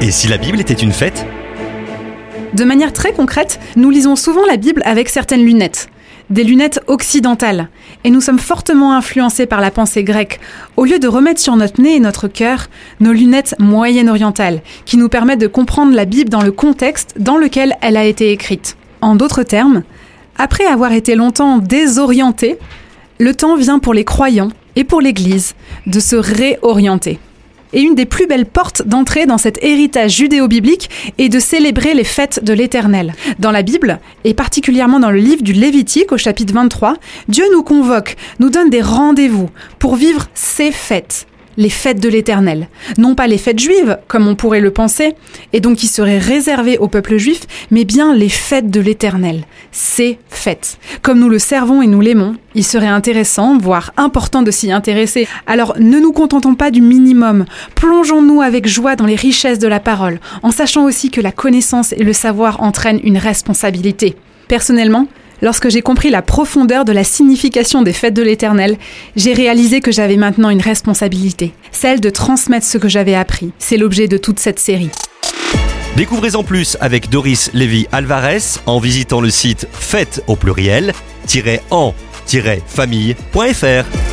Et si la Bible était une fête De manière très concrète, nous lisons souvent la Bible avec certaines lunettes. Des lunettes occidentales. Et nous sommes fortement influencés par la pensée grecque, au lieu de remettre sur notre nez et notre cœur nos lunettes moyen-orientales, qui nous permettent de comprendre la Bible dans le contexte dans lequel elle a été écrite. En d'autres termes, après avoir été longtemps désorientés, le temps vient pour les croyants et pour l'Église de se réorienter. Et une des plus belles portes d'entrée dans cet héritage judéo-biblique est de célébrer les fêtes de l'Éternel. Dans la Bible, et particulièrement dans le livre du Lévitique au chapitre 23, Dieu nous convoque, nous donne des rendez-vous pour vivre ces fêtes les fêtes de l'Éternel. Non pas les fêtes juives, comme on pourrait le penser, et donc qui seraient réservées au peuple juif, mais bien les fêtes de l'Éternel. Ces fêtes. Comme nous le servons et nous l'aimons, il serait intéressant, voire important de s'y intéresser. Alors ne nous contentons pas du minimum, plongeons-nous avec joie dans les richesses de la parole, en sachant aussi que la connaissance et le savoir entraînent une responsabilité. Personnellement, Lorsque j'ai compris la profondeur de la signification des fêtes de l'Éternel, j'ai réalisé que j'avais maintenant une responsabilité, celle de transmettre ce que j'avais appris. C'est l'objet de toute cette série. Découvrez en plus avec Doris Lévy Alvarez en visitant le site fête au pluriel en-famille.fr.